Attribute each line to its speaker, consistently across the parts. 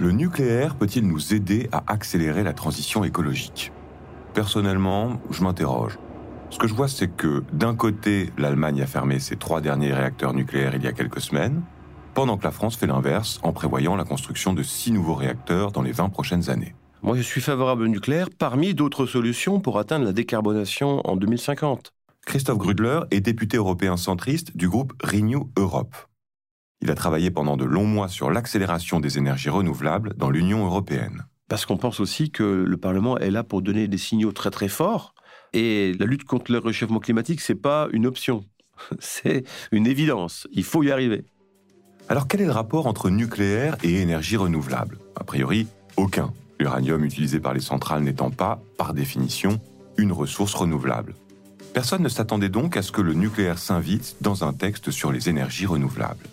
Speaker 1: Le nucléaire peut-il nous aider à accélérer la transition écologique? Personnellement, je m'interroge. Ce que je vois, c'est que d'un côté, l'Allemagne a fermé ses trois derniers réacteurs nucléaires il y a quelques semaines, pendant que la France fait l'inverse en prévoyant la construction de six nouveaux réacteurs dans les 20 prochaines années.
Speaker 2: Moi, je suis favorable au nucléaire parmi d'autres solutions pour atteindre la décarbonation en 2050.
Speaker 1: Christophe Grudler est député européen centriste du groupe Renew Europe. Il a travaillé pendant de longs mois sur l'accélération des énergies renouvelables dans l'Union européenne.
Speaker 2: Parce qu'on pense aussi que le Parlement est là pour donner des signaux très très forts. Et la lutte contre le réchauffement climatique, c'est pas une option. C'est une évidence. Il faut y arriver.
Speaker 1: Alors quel est le rapport entre nucléaire et énergie renouvelable? A priori, aucun. L'uranium utilisé par les centrales n'étant pas, par définition, une ressource renouvelable. Personne ne s'attendait donc à ce que le nucléaire s'invite dans un texte sur les énergies renouvelables.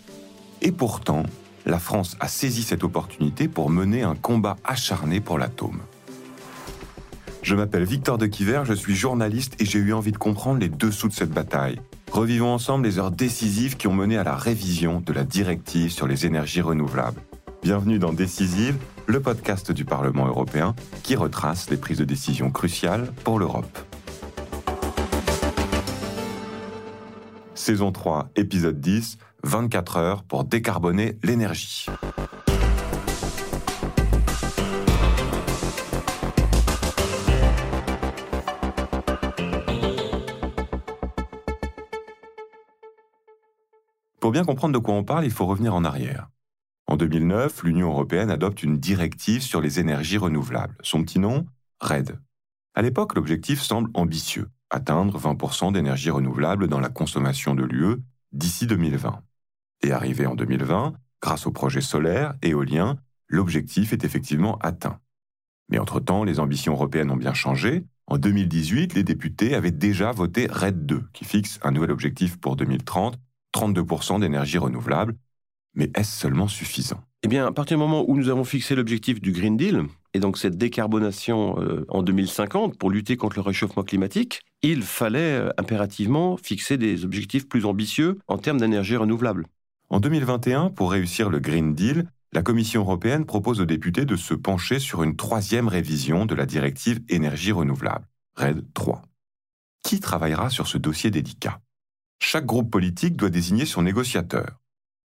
Speaker 1: Et pourtant, la France a saisi cette opportunité pour mener un combat acharné pour l'atome. Je m'appelle Victor de Quiver, je suis journaliste et j'ai eu envie de comprendre les dessous de cette bataille. Revivons ensemble les heures décisives qui ont mené à la révision de la directive sur les énergies renouvelables. Bienvenue dans Décisive, le podcast du Parlement européen qui retrace les prises de décision cruciales pour l'Europe. Saison 3, épisode 10, 24 heures pour décarboner l'énergie. Pour bien comprendre de quoi on parle, il faut revenir en arrière. En 2009, l'Union européenne adopte une directive sur les énergies renouvelables. Son petit nom RED. À l'époque, l'objectif semble ambitieux atteindre 20% d'énergie renouvelable dans la consommation de l'UE d'ici 2020. Et arrivé en 2020, grâce au projet solaire, éolien, l'objectif est effectivement atteint. Mais entre-temps, les ambitions européennes ont bien changé. En 2018, les députés avaient déjà voté RED 2, qui fixe un nouvel objectif pour 2030, 32% d'énergie renouvelable. Mais est-ce seulement suffisant?
Speaker 2: Eh bien, à partir du moment où nous avons fixé l'objectif du Green Deal, et donc cette décarbonation euh, en 2050 pour lutter contre le réchauffement climatique, il fallait euh, impérativement fixer des objectifs plus ambitieux en termes d'énergie renouvelable.
Speaker 1: En 2021, pour réussir le Green Deal, la Commission européenne propose aux députés de se pencher sur une troisième révision de la directive énergie renouvelable, RED 3. Qui travaillera sur ce dossier délicat? Chaque groupe politique doit désigner son négociateur.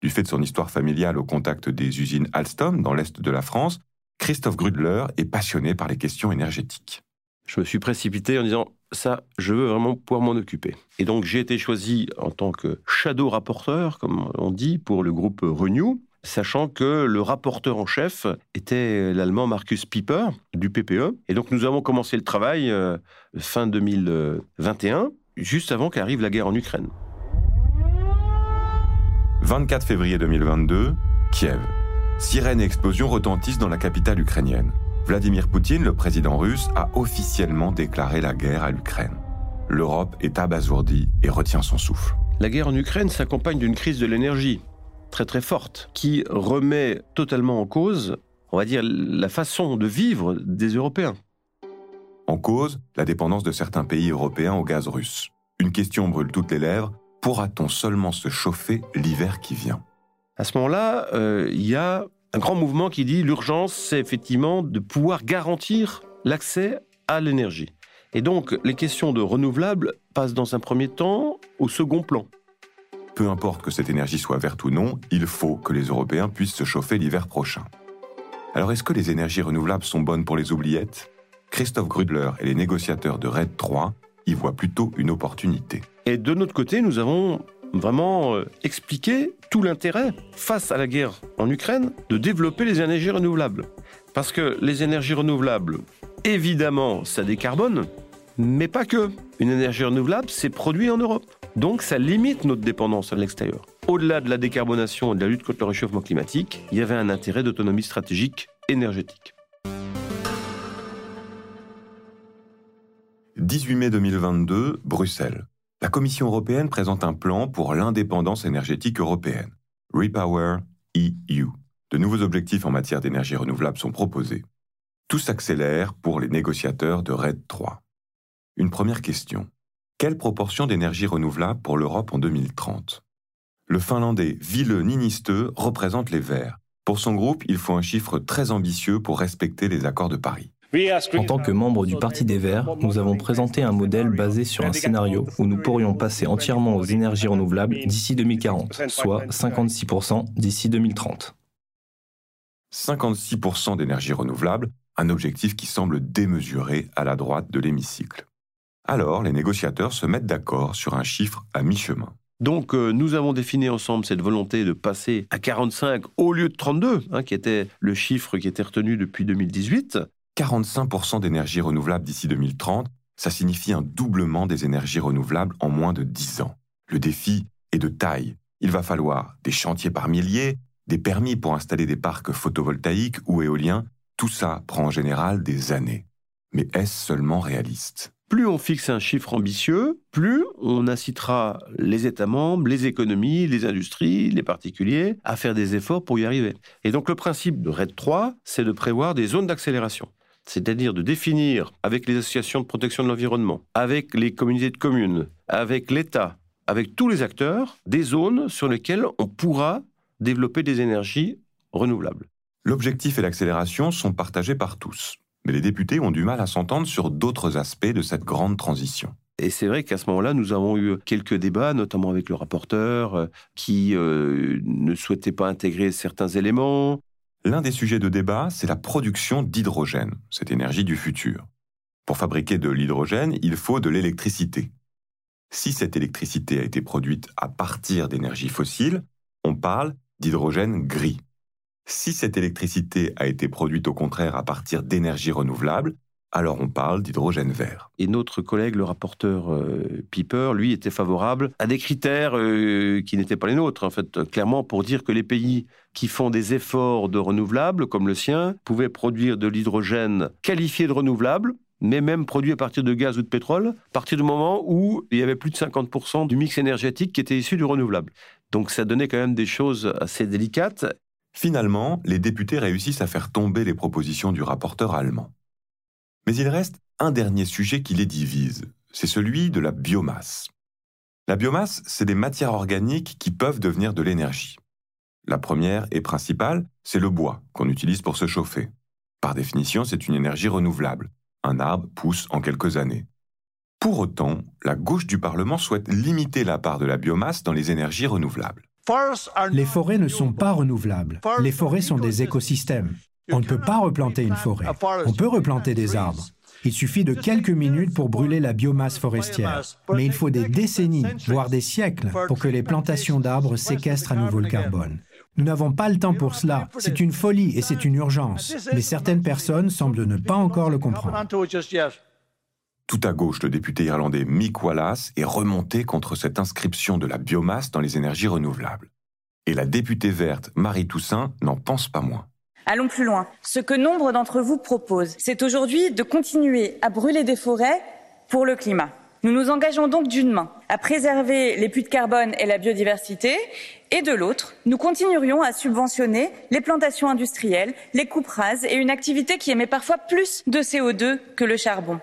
Speaker 1: Du fait de son histoire familiale au contact des usines Alstom dans l'est de la France, Christophe Grudler est passionné par les questions énergétiques.
Speaker 2: Je me suis précipité en disant ça, je veux vraiment pouvoir m'en occuper. Et donc j'ai été choisi en tant que shadow rapporteur, comme on dit, pour le groupe Renew, sachant que le rapporteur en chef était l'allemand Markus Pieper du PPE. Et donc nous avons commencé le travail euh, fin 2021, juste avant qu'arrive la guerre en Ukraine.
Speaker 1: 24 février 2022, Kiev. Sirène et explosion retentissent dans la capitale ukrainienne. Vladimir Poutine, le président russe, a officiellement déclaré la guerre à l'Ukraine. L'Europe est abasourdie et retient son souffle.
Speaker 2: La guerre en Ukraine s'accompagne d'une crise de l'énergie très très forte qui remet totalement en cause, on va dire, la façon de vivre des Européens.
Speaker 1: En cause, la dépendance de certains pays européens au gaz russe. Une question brûle toutes les lèvres, pourra-t-on seulement se chauffer l'hiver qui vient?
Speaker 2: À ce moment-là, euh, il y a un grand mouvement qui dit l'urgence, c'est effectivement de pouvoir garantir l'accès à l'énergie. Et donc, les questions de renouvelables passent dans un premier temps au second plan.
Speaker 1: Peu importe que cette énergie soit verte ou non, il faut que les Européens puissent se chauffer l'hiver prochain. Alors est-ce que les énergies renouvelables sont bonnes pour les oubliettes? Christophe Grudler et les négociateurs de RED 3 y voient plutôt une opportunité.
Speaker 2: Et de notre côté, nous avons vraiment euh, expliquer tout l'intérêt, face à la guerre en Ukraine, de développer les énergies renouvelables. Parce que les énergies renouvelables, évidemment, ça décarbone, mais pas que. Une énergie renouvelable, c'est produit en Europe. Donc ça limite notre dépendance à l'extérieur. Au-delà de la décarbonation et de la lutte contre le réchauffement climatique, il y avait un intérêt d'autonomie stratégique énergétique.
Speaker 1: 18 mai 2022, Bruxelles la Commission européenne présente un plan pour l'indépendance énergétique européenne, Repower EU. De nouveaux objectifs en matière d'énergie renouvelable sont proposés. Tout s'accélère pour les négociateurs de RED 3. Une première question. Quelle proportion d'énergie renouvelable pour l'Europe en 2030 Le Finlandais Ville Ninistö représente les Verts. Pour son groupe, il faut un chiffre très ambitieux pour respecter les accords de Paris.
Speaker 3: En tant que membre du Parti des Verts, nous avons présenté un modèle basé sur un scénario où nous pourrions passer entièrement aux énergies renouvelables d'ici 2040, soit 56% d'ici 2030.
Speaker 1: 56% d'énergie renouvelable, un objectif qui semble démesuré à la droite de l'hémicycle. Alors, les négociateurs se mettent d'accord sur un chiffre à mi-chemin.
Speaker 2: Donc, euh, nous avons défini ensemble cette volonté de passer à 45 au lieu de 32, hein, qui était le chiffre qui était retenu depuis 2018.
Speaker 1: 45% d'énergie renouvelable d'ici 2030, ça signifie un doublement des énergies renouvelables en moins de 10 ans. Le défi est de taille. Il va falloir des chantiers par milliers, des permis pour installer des parcs photovoltaïques ou éoliens. Tout ça prend en général des années. Mais est-ce seulement réaliste?
Speaker 2: Plus on fixe un chiffre ambitieux, plus on incitera les États membres, les économies, les industries, les particuliers à faire des efforts pour y arriver. Et donc le principe de RED 3, c'est de prévoir des zones d'accélération c'est-à-dire de définir avec les associations de protection de l'environnement, avec les communautés de communes, avec l'État, avec tous les acteurs, des zones sur lesquelles on pourra développer des énergies renouvelables.
Speaker 1: L'objectif et l'accélération sont partagés par tous, mais les députés ont du mal à s'entendre sur d'autres aspects de cette grande transition.
Speaker 2: Et c'est vrai qu'à ce moment-là, nous avons eu quelques débats, notamment avec le rapporteur, euh, qui euh, ne souhaitait pas intégrer certains éléments,
Speaker 1: L'un des sujets de débat, c'est la production d'hydrogène, cette énergie du futur. Pour fabriquer de l'hydrogène, il faut de l'électricité. Si cette électricité a été produite à partir d'énergie fossile, on parle d'hydrogène gris. Si cette électricité a été produite au contraire à partir d'énergie renouvelable, alors on parle d'hydrogène vert.
Speaker 2: Et notre collègue, le rapporteur euh, Piper, lui, était favorable à des critères euh, qui n'étaient pas les nôtres, en fait, clairement pour dire que les pays qui font des efforts de renouvelables, comme le sien, pouvaient produire de l'hydrogène qualifié de renouvelable, mais même produit à partir de gaz ou de pétrole, à partir du moment où il y avait plus de 50% du mix énergétique qui était issu du renouvelable. Donc ça donnait quand même des choses assez délicates.
Speaker 1: Finalement, les députés réussissent à faire tomber les propositions du rapporteur allemand. Mais il reste un dernier sujet qui les divise, c'est celui de la biomasse. La biomasse, c'est des matières organiques qui peuvent devenir de l'énergie. La première et principale, c'est le bois qu'on utilise pour se chauffer. Par définition, c'est une énergie renouvelable. Un arbre pousse en quelques années. Pour autant, la gauche du Parlement souhaite limiter la part de la biomasse dans les énergies renouvelables.
Speaker 4: Les forêts ne sont pas renouvelables. Les forêts sont des écosystèmes. On ne peut pas replanter une forêt. On peut replanter des arbres. Il suffit de quelques minutes pour brûler la biomasse forestière. Mais il faut des décennies, voire des siècles, pour que les plantations d'arbres séquestrent à nouveau le carbone. Nous n'avons pas le temps pour cela. C'est une folie et c'est une urgence. Mais certaines personnes semblent ne pas encore le comprendre.
Speaker 1: Tout à gauche, le député irlandais Mick Wallace est remonté contre cette inscription de la biomasse dans les énergies renouvelables. Et la députée verte Marie Toussaint n'en pense pas moins.
Speaker 5: Allons plus loin. Ce que nombre d'entre vous proposent, c'est aujourd'hui de continuer à brûler des forêts pour le climat. Nous nous engageons donc d'une main à préserver les puits de carbone et la biodiversité, et de l'autre, nous continuerions à subventionner les plantations industrielles, les coupes rases et une activité qui émet parfois plus de CO2 que le charbon.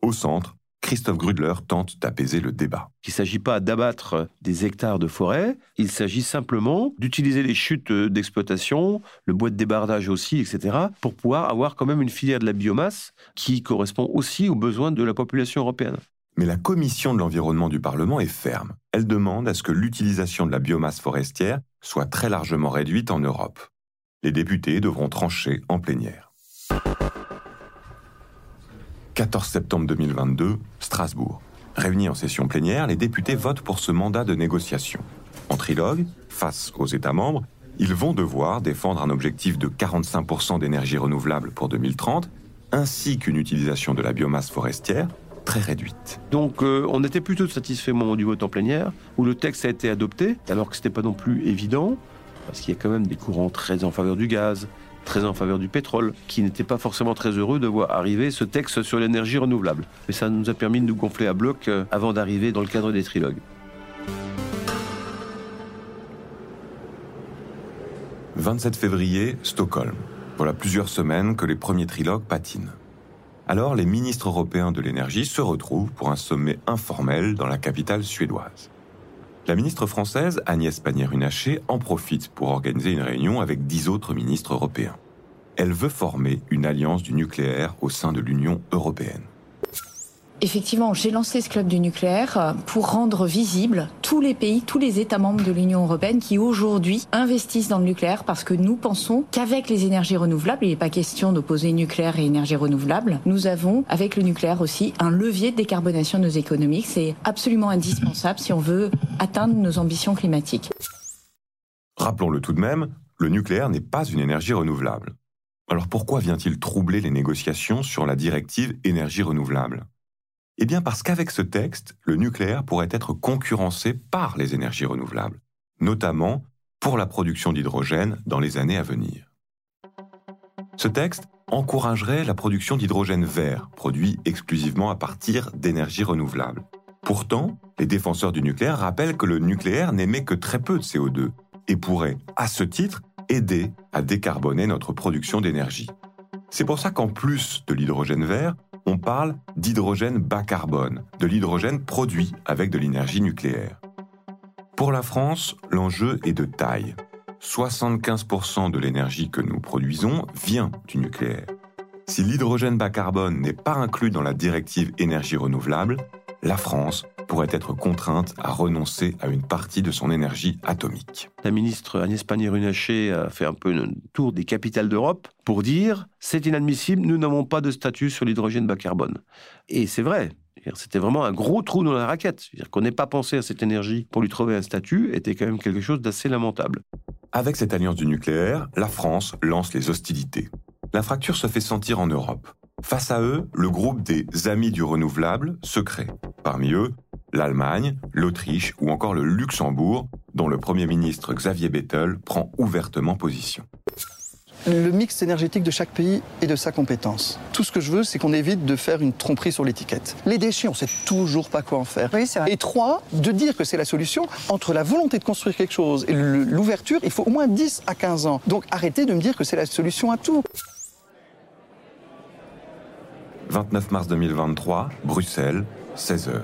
Speaker 1: Au centre, Christophe Grudler tente d'apaiser le débat.
Speaker 2: Il ne s'agit pas d'abattre des hectares de forêt, il s'agit simplement d'utiliser les chutes d'exploitation, le bois de débardage aussi, etc., pour pouvoir avoir quand même une filière de la biomasse qui correspond aussi aux besoins de la population européenne.
Speaker 1: Mais la commission de l'environnement du Parlement est ferme. Elle demande à ce que l'utilisation de la biomasse forestière soit très largement réduite en Europe. Les députés devront trancher en plénière. 14 septembre 2022, Strasbourg. Réunis en session plénière, les députés votent pour ce mandat de négociation. En trilogue, face aux États membres, ils vont devoir défendre un objectif de 45% d'énergie renouvelable pour 2030, ainsi qu'une utilisation de la biomasse forestière très réduite.
Speaker 2: Donc euh, on était plutôt satisfait au moment du vote en plénière, où le texte a été adopté, alors que ce n'était pas non plus évident, parce qu'il y a quand même des courants très en faveur du gaz, très en faveur du pétrole, qui n'était pas forcément très heureux de voir arriver ce texte sur l'énergie renouvelable. Mais ça nous a permis de nous gonfler à bloc euh, avant d'arriver dans le cadre des trilogues.
Speaker 1: 27 février, Stockholm. Voilà plusieurs semaines que les premiers trilogues patinent. Alors les ministres européens de l'énergie se retrouvent pour un sommet informel dans la capitale suédoise. La ministre française Agnès Pannier-Runacher en profite pour organiser une réunion avec dix autres ministres européens. Elle veut former une alliance du nucléaire au sein de l'Union européenne.
Speaker 6: Effectivement, j'ai lancé ce club du nucléaire euh, pour rendre visible tous les pays, tous les États membres de l'Union européenne qui aujourd'hui investissent dans le nucléaire parce que nous pensons qu'avec les énergies renouvelables, il n'est pas question d'opposer nucléaire et énergie renouvelable, nous avons avec le nucléaire aussi un levier de décarbonation de nos économies. C'est absolument indispensable si on veut atteindre nos ambitions climatiques.
Speaker 1: Rappelons-le tout de même, le nucléaire n'est pas une énergie renouvelable. Alors pourquoi vient-il troubler les négociations sur la directive énergie renouvelable? Eh bien parce qu'avec ce texte, le nucléaire pourrait être concurrencé par les énergies renouvelables, notamment pour la production d'hydrogène dans les années à venir. Ce texte encouragerait la production d'hydrogène vert, produit exclusivement à partir d'énergies renouvelables. Pourtant, les défenseurs du nucléaire rappellent que le nucléaire n'émet que très peu de CO2 et pourrait, à ce titre, aider à décarboner notre production d'énergie. C'est pour ça qu'en plus de l'hydrogène vert, on parle d'hydrogène bas carbone, de l'hydrogène produit avec de l'énergie nucléaire. Pour la France, l'enjeu est de taille. 75% de l'énergie que nous produisons vient du nucléaire. Si l'hydrogène bas carbone n'est pas inclus dans la directive énergie renouvelable, la France pourrait être contrainte à renoncer à une partie de son énergie atomique.
Speaker 2: La ministre Agnès Pannier-Runacher a fait un peu un tour des capitales d'Europe pour dire c'est inadmissible, nous n'avons pas de statut sur l'hydrogène bas carbone. Et c'est vrai. C'était vraiment un gros trou dans la raquette. C'est-à-dire qu'on n'ait pas pensé à cette énergie pour lui trouver un statut était quand même quelque chose d'assez lamentable.
Speaker 1: Avec cette alliance du nucléaire, la France lance les hostilités. La fracture se fait sentir en Europe. Face à eux, le groupe des Amis du renouvelable se crée. Parmi eux, l'Allemagne, l'Autriche ou encore le Luxembourg, dont le Premier ministre Xavier Bettel prend ouvertement position.
Speaker 7: Le mix énergétique de chaque pays est de sa compétence. Tout ce que je veux, c'est qu'on évite de faire une tromperie sur l'étiquette. Les déchets, on sait toujours pas quoi en faire. Et trois, de dire que c'est la solution, entre la volonté de construire quelque chose et l'ouverture, il faut au moins 10 à 15 ans. Donc arrêtez de me dire que c'est la solution à tout.
Speaker 1: 29 mars 2023, Bruxelles, 16h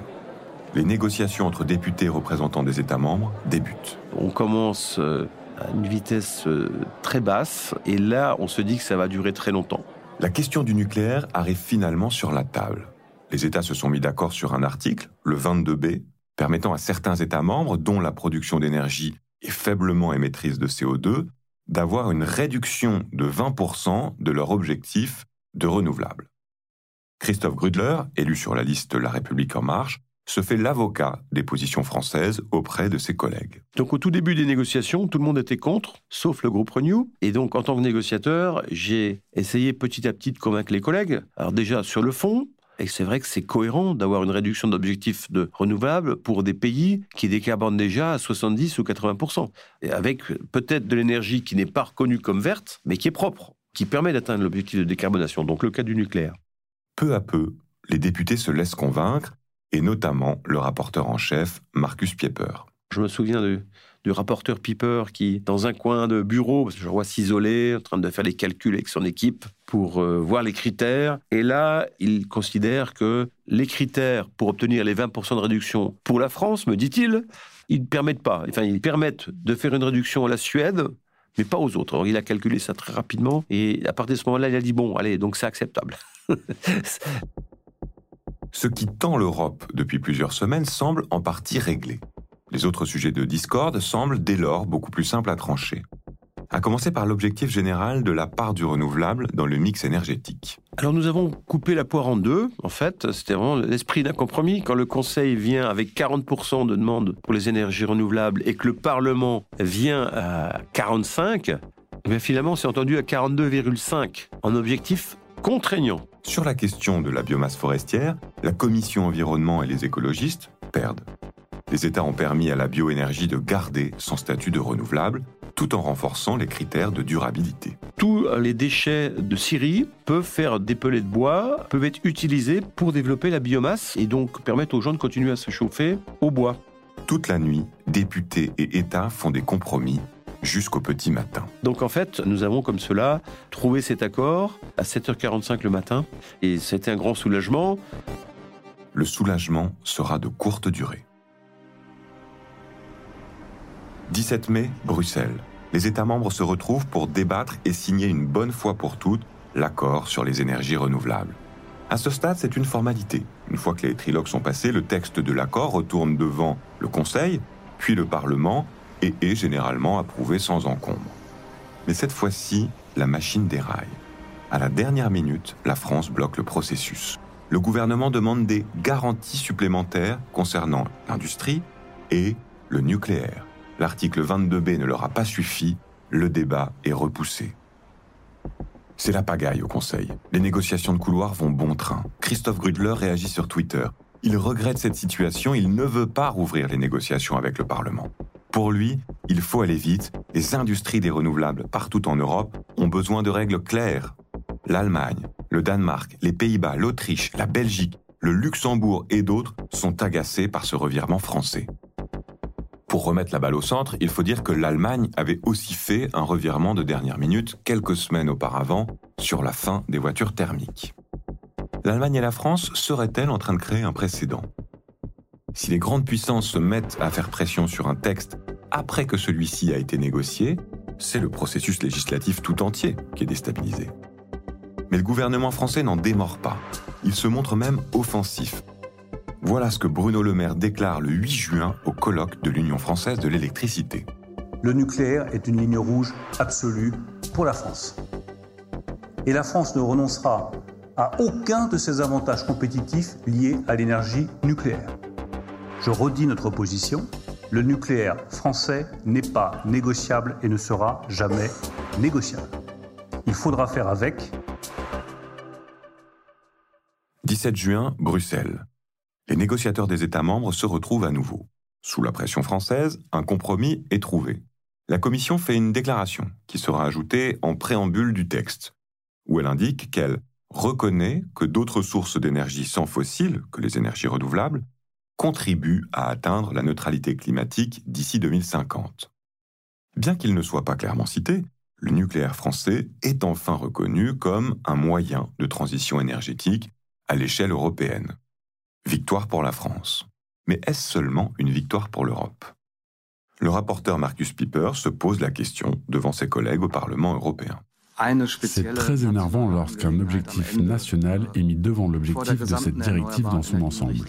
Speaker 1: les négociations entre députés et représentants des États membres débutent.
Speaker 2: On commence euh, à une vitesse euh, très basse et là, on se dit que ça va durer très longtemps.
Speaker 1: La question du nucléaire arrive finalement sur la table. Les États se sont mis d'accord sur un article, le 22B, permettant à certains États membres, dont la production d'énergie est faiblement émettrice de CO2, d'avoir une réduction de 20% de leur objectif de renouvelables. Christophe Grudler, élu sur la liste La République en marche, se fait l'avocat des positions françaises auprès de ses collègues.
Speaker 2: Donc au tout début des négociations, tout le monde était contre, sauf le groupe Renew. Et donc en tant que négociateur, j'ai essayé petit à petit de convaincre les collègues. Alors déjà sur le fond, et c'est vrai que c'est cohérent d'avoir une réduction d'objectifs de renouvelables pour des pays qui décarbonent déjà à 70 ou 80 et avec peut-être de l'énergie qui n'est pas reconnue comme verte, mais qui est propre, qui permet d'atteindre l'objectif de décarbonation, donc le cas du nucléaire.
Speaker 1: Peu à peu, les députés se laissent convaincre et notamment le rapporteur en chef, Marcus Pieper.
Speaker 2: Je me souviens du rapporteur Pieper qui, dans un coin de bureau, je vois s'isoler, en train de faire les calculs avec son équipe pour euh, voir les critères. Et là, il considère que les critères pour obtenir les 20% de réduction pour la France, me dit-il, ils ne permettent pas. Enfin, ils permettent de faire une réduction à la Suède, mais pas aux autres. Il a calculé ça très rapidement. Et à partir de ce moment-là, il a dit, bon, allez, donc c'est acceptable.
Speaker 1: Ce qui tend l'Europe depuis plusieurs semaines semble en partie réglé. Les autres sujets de discorde semblent dès lors beaucoup plus simples à trancher. À commencer par l'objectif général de la part du renouvelable dans le mix énergétique.
Speaker 2: Alors nous avons coupé la poire en deux, en fait, c'était vraiment l'esprit d'un compromis. Quand le Conseil vient avec 40% de demandes pour les énergies renouvelables et que le Parlement vient à 45%, eh finalement c'est entendu à 42,5 en objectif contraignant.
Speaker 1: Sur la question de la biomasse forestière, la Commission environnement et les écologistes perdent. Les États ont permis à la bioénergie de garder son statut de renouvelable tout en renforçant les critères de durabilité.
Speaker 2: Tous les déchets de Syrie peuvent faire des pellets de bois, peuvent être utilisés pour développer la biomasse et donc permettre aux gens de continuer à se chauffer au bois.
Speaker 1: Toute la nuit, députés et États font des compromis jusqu'au petit matin.
Speaker 2: Donc en fait, nous avons comme cela trouvé cet accord à 7h45 le matin et c'était un grand soulagement.
Speaker 1: Le soulagement sera de courte durée. 17 mai, Bruxelles. Les États membres se retrouvent pour débattre et signer une bonne fois pour toutes l'accord sur les énergies renouvelables. À ce stade, c'est une formalité. Une fois que les trilogues sont passés, le texte de l'accord retourne devant le Conseil, puis le Parlement, et est généralement approuvé sans encombre. Mais cette fois-ci, la machine déraille. À la dernière minute, la France bloque le processus. Le gouvernement demande des garanties supplémentaires concernant l'industrie et le nucléaire. L'article 22b ne leur a pas suffi, le débat est repoussé. C'est la pagaille au Conseil. Les négociations de couloir vont bon train. Christophe Grudler réagit sur Twitter. Il regrette cette situation, il ne veut pas rouvrir les négociations avec le Parlement. Pour lui, il faut aller vite. Les industries des renouvelables partout en Europe ont besoin de règles claires. L'Allemagne, le Danemark, les Pays-Bas, l'Autriche, la Belgique, le Luxembourg et d'autres sont agacés par ce revirement français. Pour remettre la balle au centre, il faut dire que l'Allemagne avait aussi fait un revirement de dernière minute quelques semaines auparavant sur la fin des voitures thermiques. L'Allemagne et la France seraient-elles en train de créer un précédent? Si les grandes puissances se mettent à faire pression sur un texte après que celui-ci a été négocié, c'est le processus législatif tout entier qui est déstabilisé. Mais le gouvernement français n'en démord pas. Il se montre même offensif voilà ce que Bruno Le Maire déclare le 8 juin au colloque de l'Union française de l'électricité.
Speaker 8: Le nucléaire est une ligne rouge absolue pour la France. Et la France ne renoncera à aucun de ses avantages compétitifs liés à l'énergie nucléaire. Je redis notre position. Le nucléaire français n'est pas négociable et ne sera jamais négociable. Il faudra faire avec.
Speaker 1: 17 juin, Bruxelles les négociateurs des États membres se retrouvent à nouveau. Sous la pression française, un compromis est trouvé. La Commission fait une déclaration qui sera ajoutée en préambule du texte, où elle indique qu'elle reconnaît que d'autres sources d'énergie sans fossiles que les énergies renouvelables contribuent à atteindre la neutralité climatique d'ici 2050. Bien qu'il ne soit pas clairement cité, le nucléaire français est enfin reconnu comme un moyen de transition énergétique à l'échelle européenne. Victoire pour la France. Mais est-ce seulement une victoire pour l'Europe? Le rapporteur Marcus Piper se pose la question devant ses collègues au Parlement européen.
Speaker 9: C'est très énervant lorsqu'un objectif national est mis devant l'objectif de cette directive dans son ensemble.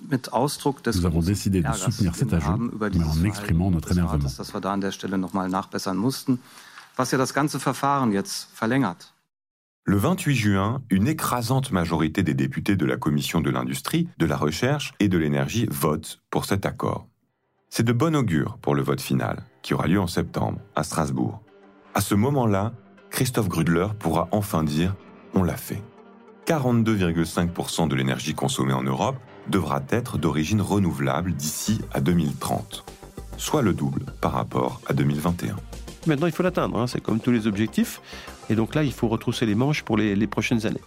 Speaker 9: Nous avons décidé de soutenir cet ajout, mais en exprimant notre énervement.
Speaker 1: Le 28 juin, une écrasante majorité des députés de la Commission de l'industrie, de la recherche et de l'énergie votent pour cet accord. C'est de bon augure pour le vote final, qui aura lieu en septembre, à Strasbourg. À ce moment-là, Christophe Grudler pourra enfin dire On l'a fait. 42,5% de l'énergie consommée en Europe devra être d'origine renouvelable d'ici à 2030, soit le double par rapport à 2021.
Speaker 2: Maintenant, il faut l'atteindre, hein. c'est comme tous les objectifs. Et donc là, il faut retrousser les manches pour les, prochaines années.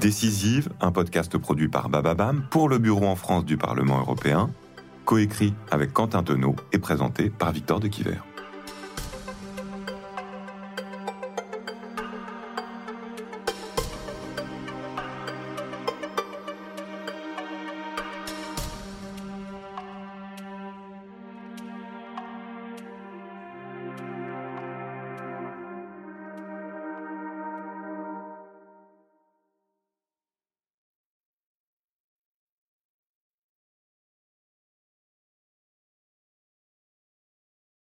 Speaker 1: Décisive, un podcast produit par Bababam pour le Bureau en France du Parlement européen, coécrit avec Quentin Tenot et présenté par Victor de Quiver.